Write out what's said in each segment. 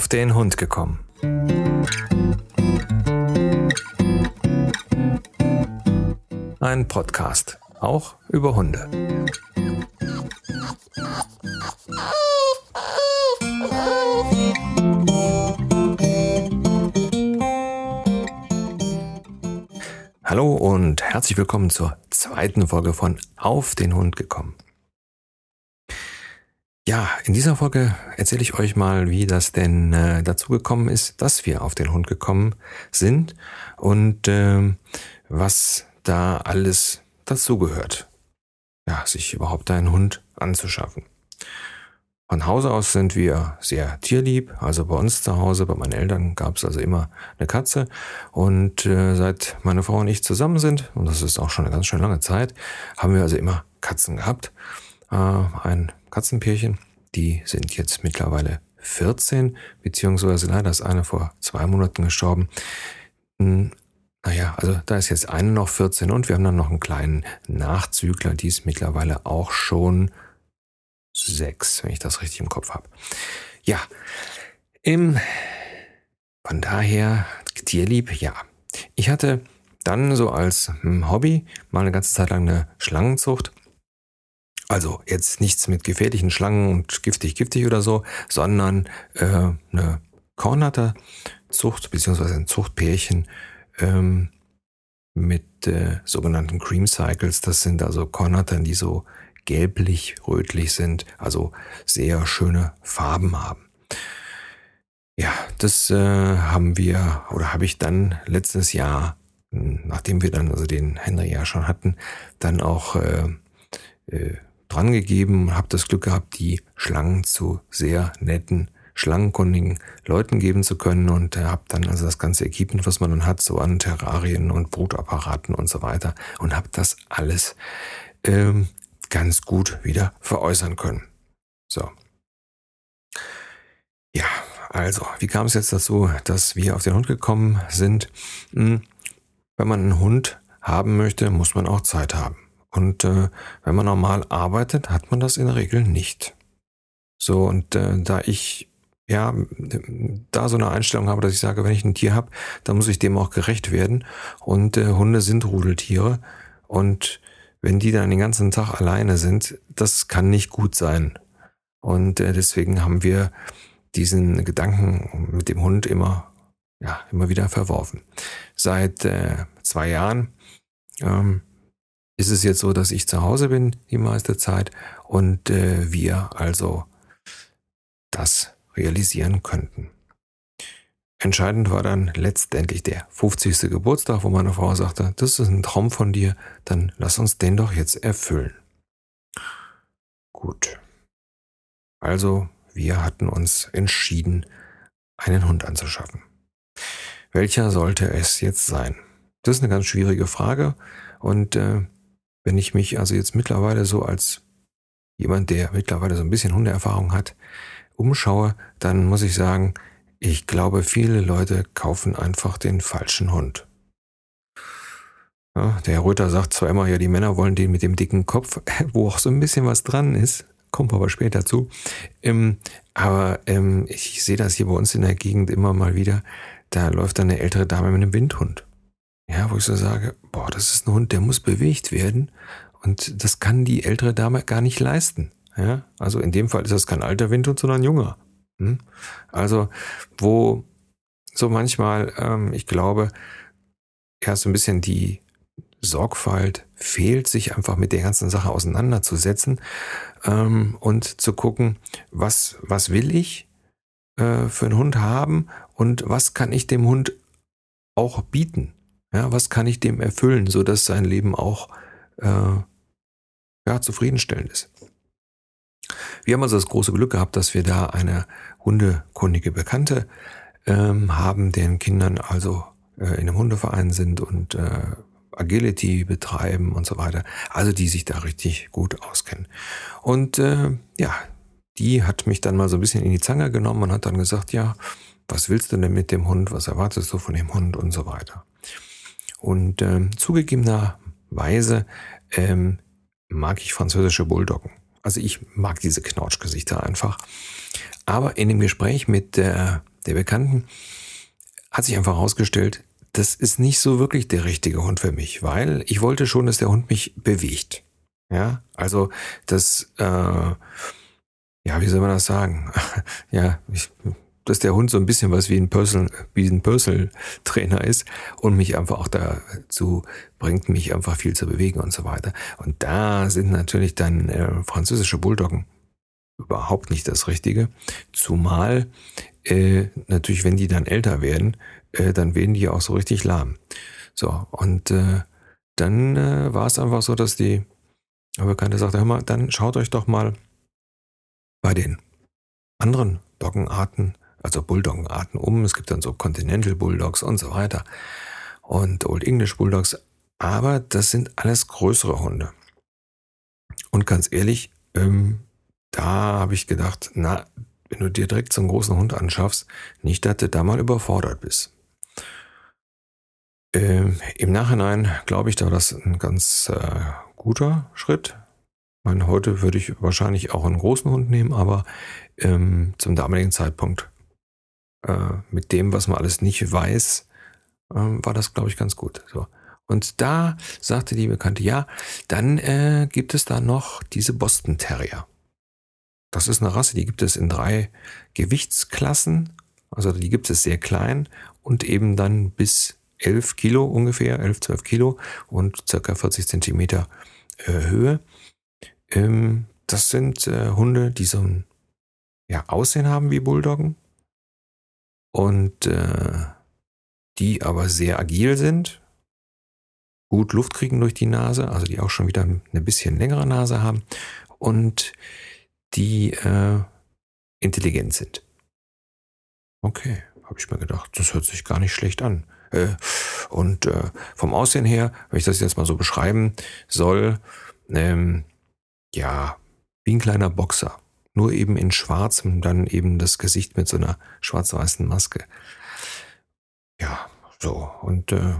auf den Hund gekommen. Ein Podcast, auch über Hunde. Hallo und herzlich willkommen zur zweiten Folge von Auf den Hund gekommen. Ja, in dieser Folge erzähle ich euch mal, wie das denn äh, dazu gekommen ist, dass wir auf den Hund gekommen sind und äh, was da alles dazugehört. Ja, sich überhaupt einen Hund anzuschaffen. Von Hause aus sind wir sehr tierlieb. Also bei uns zu Hause, bei meinen Eltern gab es also immer eine Katze. Und äh, seit meine Frau und ich zusammen sind, und das ist auch schon eine ganz schön lange Zeit, haben wir also immer Katzen gehabt. Äh, ein Katzenpärchen. Die sind jetzt mittlerweile 14, beziehungsweise leider ist eine vor zwei Monaten gestorben. Hm, naja, also da ist jetzt eine noch 14 und wir haben dann noch einen kleinen Nachzügler, die ist mittlerweile auch schon sechs, wenn ich das richtig im Kopf habe. Ja, im, von daher tierlieb, ja. Ich hatte dann so als hm, Hobby mal eine ganze Zeit lang eine Schlangenzucht also jetzt nichts mit gefährlichen Schlangen und giftig, giftig oder so, sondern äh, eine Kornhatterzucht beziehungsweise ein Zuchtpärchen ähm, mit äh, sogenannten Cream Cycles. Das sind also Kornhattern, die so gelblich-rötlich sind, also sehr schöne Farben haben. Ja, das äh, haben wir oder habe ich dann letztes Jahr, nachdem wir dann also den Henry ja schon hatten, dann auch äh, äh, dran gegeben, habe das Glück gehabt, die Schlangen zu sehr netten, schlangenkundigen Leuten geben zu können und äh, habe dann also das ganze Equipment, was man dann hat, so an Terrarien und Brutapparaten und so weiter und habe das alles ähm, ganz gut wieder veräußern können. So. Ja, also, wie kam es jetzt dazu, dass wir auf den Hund gekommen sind? Hm, wenn man einen Hund haben möchte, muss man auch Zeit haben. Und äh, wenn man normal arbeitet, hat man das in der Regel nicht. So, und äh, da ich ja da so eine Einstellung habe, dass ich sage, wenn ich ein Tier habe, dann muss ich dem auch gerecht werden. Und äh, Hunde sind Rudeltiere. Und wenn die dann den ganzen Tag alleine sind, das kann nicht gut sein. Und äh, deswegen haben wir diesen Gedanken mit dem Hund immer, ja, immer wieder verworfen. Seit äh, zwei Jahren ähm, ist es jetzt so, dass ich zu Hause bin die meiste Zeit und äh, wir also das realisieren könnten. Entscheidend war dann letztendlich der 50. Geburtstag, wo meine Frau sagte, das ist ein Traum von dir, dann lass uns den doch jetzt erfüllen. Gut. Also, wir hatten uns entschieden, einen Hund anzuschaffen. Welcher sollte es jetzt sein? Das ist eine ganz schwierige Frage und äh, wenn ich mich also jetzt mittlerweile so als jemand, der mittlerweile so ein bisschen Hundeerfahrung hat, umschaue, dann muss ich sagen, ich glaube, viele Leute kaufen einfach den falschen Hund. Ja, der Herr Röther sagt zwar immer, ja, die Männer wollen den mit dem dicken Kopf, wo auch so ein bisschen was dran ist, kommt aber später zu. Ähm, aber ähm, ich sehe das hier bei uns in der Gegend immer mal wieder. Da läuft dann eine ältere Dame mit einem Windhund. Ja, wo ich so sage, boah, das ist ein Hund, der muss bewegt werden und das kann die ältere Dame gar nicht leisten. Ja, also in dem Fall ist das kein alter Windhund, sondern ein junger. Hm? Also, wo so manchmal, ähm, ich glaube, ja, so ein bisschen die Sorgfalt fehlt, sich einfach mit der ganzen Sache auseinanderzusetzen ähm, und zu gucken, was, was will ich äh, für einen Hund haben und was kann ich dem Hund auch bieten. Ja, was kann ich dem erfüllen, so dass sein Leben auch äh, ja, zufriedenstellend ist? Wir haben also das große Glück gehabt, dass wir da eine hundekundige Bekannte ähm, haben, deren Kindern also äh, in einem Hundeverein sind und äh, Agility betreiben und so weiter. Also die sich da richtig gut auskennen. Und äh, ja, die hat mich dann mal so ein bisschen in die Zange genommen und hat dann gesagt, ja, was willst du denn mit dem Hund? Was erwartest du von dem Hund und so weiter. Und ähm, zugegebenerweise ähm, mag ich französische Bulldoggen. Also ich mag diese Knautschgesichter einfach. Aber in dem Gespräch mit der der Bekannten, hat sich einfach herausgestellt, das ist nicht so wirklich der richtige Hund für mich, weil ich wollte schon, dass der Hund mich bewegt. Ja, also das, äh, ja, wie soll man das sagen? ja, ich, dass der Hund so ein bisschen was wie ein Personal, wie ein Personal Trainer ist und mich einfach auch dazu bringt, mich einfach viel zu bewegen und so weiter. Und da sind natürlich dann äh, französische Bulldoggen überhaupt nicht das Richtige. Zumal äh, natürlich, wenn die dann älter werden, äh, dann werden die auch so richtig lahm. So, und äh, dann äh, war es einfach so, dass die Bekannte sagte, hör mal, dann schaut euch doch mal bei den anderen Doggenarten, also Bulldoggenarten um. Es gibt dann so Continental Bulldogs und so weiter und Old English Bulldogs, aber das sind alles größere Hunde. Und ganz ehrlich, ähm, da habe ich gedacht, na, wenn du dir direkt so einen großen Hund anschaffst, nicht, dass du da mal überfordert bist. Ähm, Im Nachhinein glaube ich, da das ein ganz äh, guter Schritt. Ich meine, heute würde ich wahrscheinlich auch einen großen Hund nehmen, aber ähm, zum damaligen Zeitpunkt äh, mit dem, was man alles nicht weiß, äh, war das, glaube ich, ganz gut. So. Und da sagte die Bekannte, ja, dann äh, gibt es da noch diese Boston Terrier. Das ist eine Rasse, die gibt es in drei Gewichtsklassen. Also die gibt es sehr klein und eben dann bis 11 Kilo ungefähr, 11, 12 Kilo und circa 40 Zentimeter äh, Höhe. Ähm, das sind äh, Hunde, die so ein ja, Aussehen haben wie Bulldoggen und äh, die aber sehr agil sind, gut Luft kriegen durch die Nase, also die auch schon wieder eine bisschen längere Nase haben und die äh, intelligent sind. Okay, habe ich mir gedacht, das hört sich gar nicht schlecht an. Äh, und äh, vom Aussehen her, wenn ich das jetzt mal so beschreiben soll, ähm, ja, wie ein kleiner Boxer. Nur eben in schwarz und dann eben das Gesicht mit so einer schwarz-weißen Maske. Ja, so. Und äh,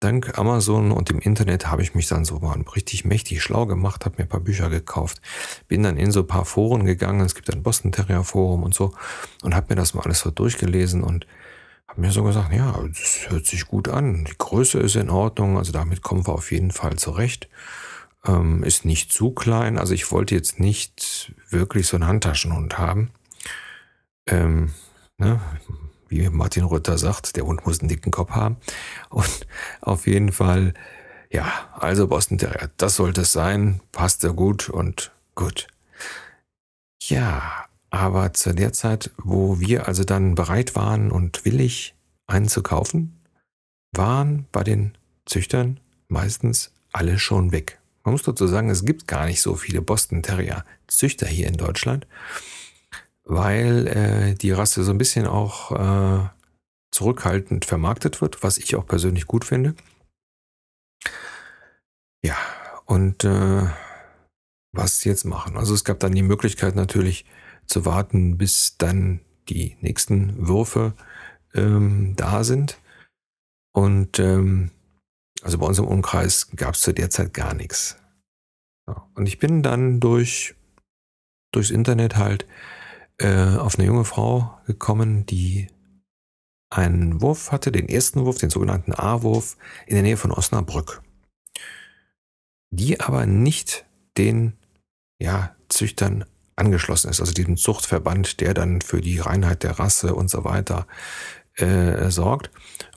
dank Amazon und dem Internet habe ich mich dann so mal richtig mächtig schlau gemacht, habe mir ein paar Bücher gekauft, bin dann in so ein paar Foren gegangen, es gibt ein Boston Terrier Forum und so und habe mir das mal alles so durchgelesen und habe mir so gesagt, ja, das hört sich gut an, die Größe ist in Ordnung, also damit kommen wir auf jeden Fall zurecht. Ähm, ist nicht zu klein, also ich wollte jetzt nicht wirklich so einen Handtaschenhund haben. Ähm, ne? wie Martin Rütter sagt, der Hund muss einen dicken Kopf haben. Und auf jeden Fall, ja, also Boston Terrier, das sollte es sein, passt ja gut und gut. Ja, aber zu der Zeit, wo wir also dann bereit waren und willig, einen zu kaufen, waren bei den Züchtern meistens alle schon weg. Man muss dazu sagen, es gibt gar nicht so viele Boston Terrier Züchter hier in Deutschland weil äh, die Rasse so ein bisschen auch äh, zurückhaltend vermarktet wird, was ich auch persönlich gut finde. Ja, und äh, was jetzt machen? Also es gab dann die Möglichkeit natürlich zu warten, bis dann die nächsten Würfe ähm, da sind. Und ähm, also bei uns im Umkreis gab es zu der Zeit gar nichts. Ja, und ich bin dann durch durchs Internet halt äh, auf eine junge Frau gekommen, die einen Wurf hatte, den ersten Wurf, den sogenannten A-Wurf, in der Nähe von Osnabrück. Die aber nicht den ja, Züchtern angeschlossen ist, also diesem Zuchtverband, der dann für die Reinheit der Rasse und so weiter äh, sorgt.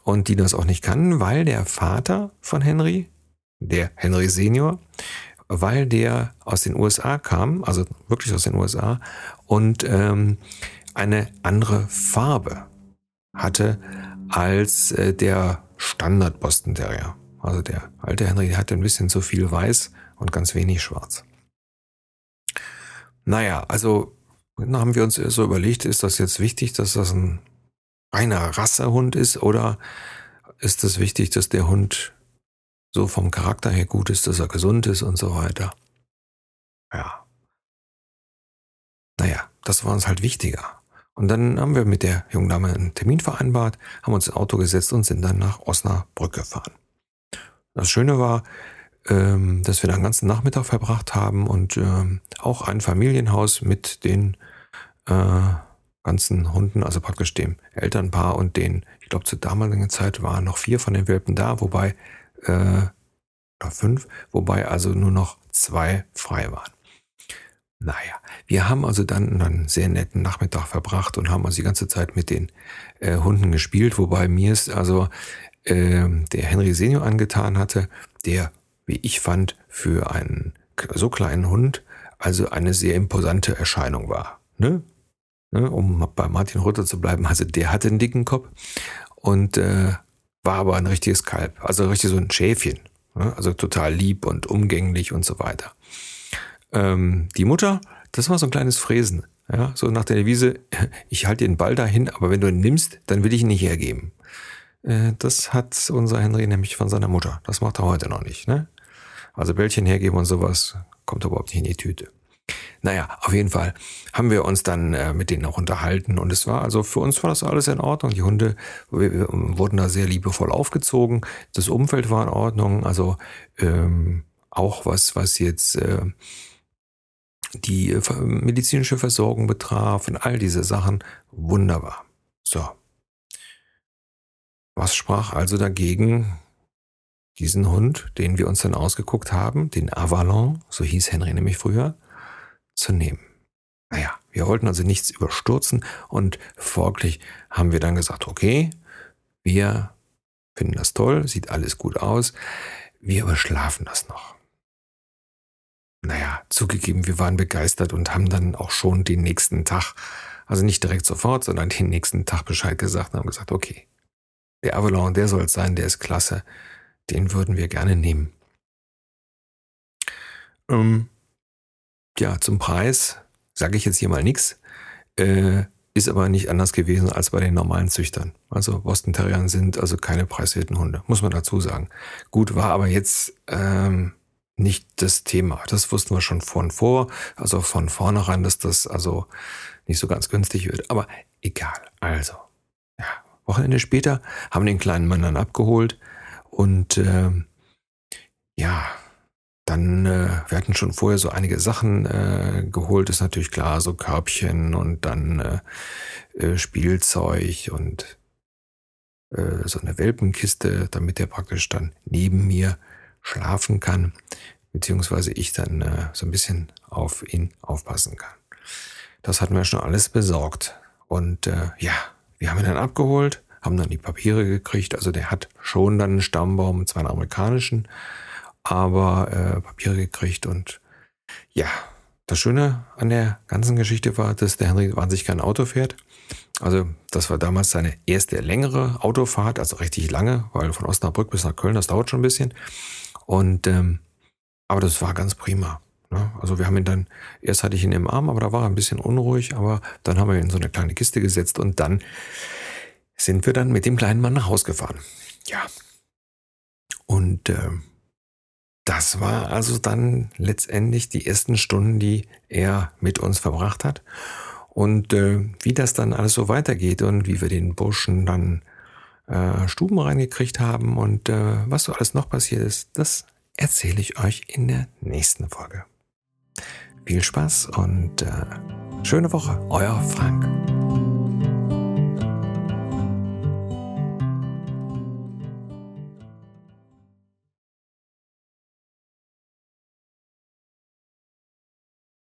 Und die das auch nicht kann, weil der Vater von Henry, der Henry Senior, weil der aus den USA kam, also wirklich aus den USA, und ähm, eine andere Farbe hatte als äh, der Standard Boston Terrier. Also der alte Henry hatte ein bisschen zu viel weiß und ganz wenig schwarz. Naja, also dann haben wir uns so überlegt, ist das jetzt wichtig, dass das ein reiner Rassehund ist oder ist es wichtig, dass der Hund so vom Charakter her gut ist, dass er gesund ist und so weiter. Ja. Naja, das war uns halt wichtiger. Und dann haben wir mit der jungen Dame einen Termin vereinbart, haben uns ins Auto gesetzt und sind dann nach Osnabrück gefahren. Das Schöne war, ähm, dass wir da einen ganzen Nachmittag verbracht haben und ähm, auch ein Familienhaus mit den äh, ganzen Hunden, also praktisch dem Elternpaar und den, ich glaube, zur damaligen Zeit waren noch vier von den Welpen da, wobei, äh, oder fünf, wobei also nur noch zwei frei waren. Naja, wir haben also dann einen sehr netten Nachmittag verbracht und haben uns die ganze Zeit mit den äh, Hunden gespielt, wobei mir es also äh, der Henry Senior angetan hatte, der, wie ich fand, für einen so kleinen Hund also eine sehr imposante Erscheinung war. Ne? Ne? Um bei Martin Rutter zu bleiben, also der hatte einen dicken Kopf und äh, war aber ein richtiges Kalb, also richtig so ein Schäfchen, ne? also total lieb und umgänglich und so weiter. Ähm, die Mutter, das war so ein kleines Fräsen. Ja, so nach der Devise, ich halte den Ball dahin, aber wenn du ihn nimmst, dann will ich ihn nicht hergeben. Äh, das hat unser Henry nämlich von seiner Mutter. Das macht er heute noch nicht. Ne? Also Bällchen hergeben und sowas kommt überhaupt nicht in die Tüte. Naja, auf jeden Fall haben wir uns dann äh, mit denen auch unterhalten und es war also für uns war das alles in Ordnung. Die Hunde wir, wir wurden da sehr liebevoll aufgezogen. Das Umfeld war in Ordnung. Also ähm, auch was was jetzt äh, die äh, medizinische Versorgung betraf und all diese Sachen. Wunderbar. So. Was sprach also dagegen, diesen Hund, den wir uns dann ausgeguckt haben, den Avalon, so hieß Henry nämlich früher, zu nehmen? Naja, wir wollten also nichts überstürzen und folglich haben wir dann gesagt, okay, wir finden das toll, sieht alles gut aus, wir überschlafen das noch naja, zugegeben, wir waren begeistert und haben dann auch schon den nächsten Tag, also nicht direkt sofort, sondern den nächsten Tag Bescheid gesagt und haben gesagt, okay, der Avalon, der soll es sein, der ist klasse, den würden wir gerne nehmen. Ähm, ja, zum Preis sage ich jetzt hier mal nichts, äh, ist aber nicht anders gewesen als bei den normalen Züchtern. Also Boston Terriern sind also keine preiswerten Hunde, muss man dazu sagen. Gut, war aber jetzt ähm, nicht das Thema. Das wussten wir schon von vor, also von vornherein, dass das also nicht so ganz günstig wird. Aber egal. Also, ja, Wochenende später haben den kleinen Mann dann abgeholt und äh, ja, dann, äh, wir hatten schon vorher so einige Sachen äh, geholt, ist natürlich klar, so Körbchen und dann äh, äh, Spielzeug und äh, so eine Welpenkiste, damit er praktisch dann neben mir schlafen kann, beziehungsweise ich dann äh, so ein bisschen auf ihn aufpassen kann. Das hatten wir schon alles besorgt. Und äh, ja, wir haben ihn dann abgeholt, haben dann die Papiere gekriegt. Also der hat schon dann einen Stammbaum, zwar einen amerikanischen, aber äh, Papiere gekriegt. Und ja, das Schöne an der ganzen Geschichte war, dass der Henry wahnsinnig kein Auto fährt. Also das war damals seine erste längere Autofahrt, also richtig lange, weil von Osnabrück bis nach Köln, das dauert schon ein bisschen. Und ähm, aber das war ganz prima. Ne? Also wir haben ihn dann, erst hatte ich ihn im Arm, aber da war er ein bisschen unruhig, aber dann haben wir ihn in so eine kleine Kiste gesetzt und dann sind wir dann mit dem kleinen Mann nach Hause gefahren. Ja. Und äh, das war also dann letztendlich die ersten Stunden, die er mit uns verbracht hat. Und äh, wie das dann alles so weitergeht und wie wir den Burschen dann äh, Stuben reingekriegt haben und äh, was so alles noch passiert ist, das erzähle ich euch in der nächsten Folge. Viel Spaß und äh, schöne Woche, euer Frank.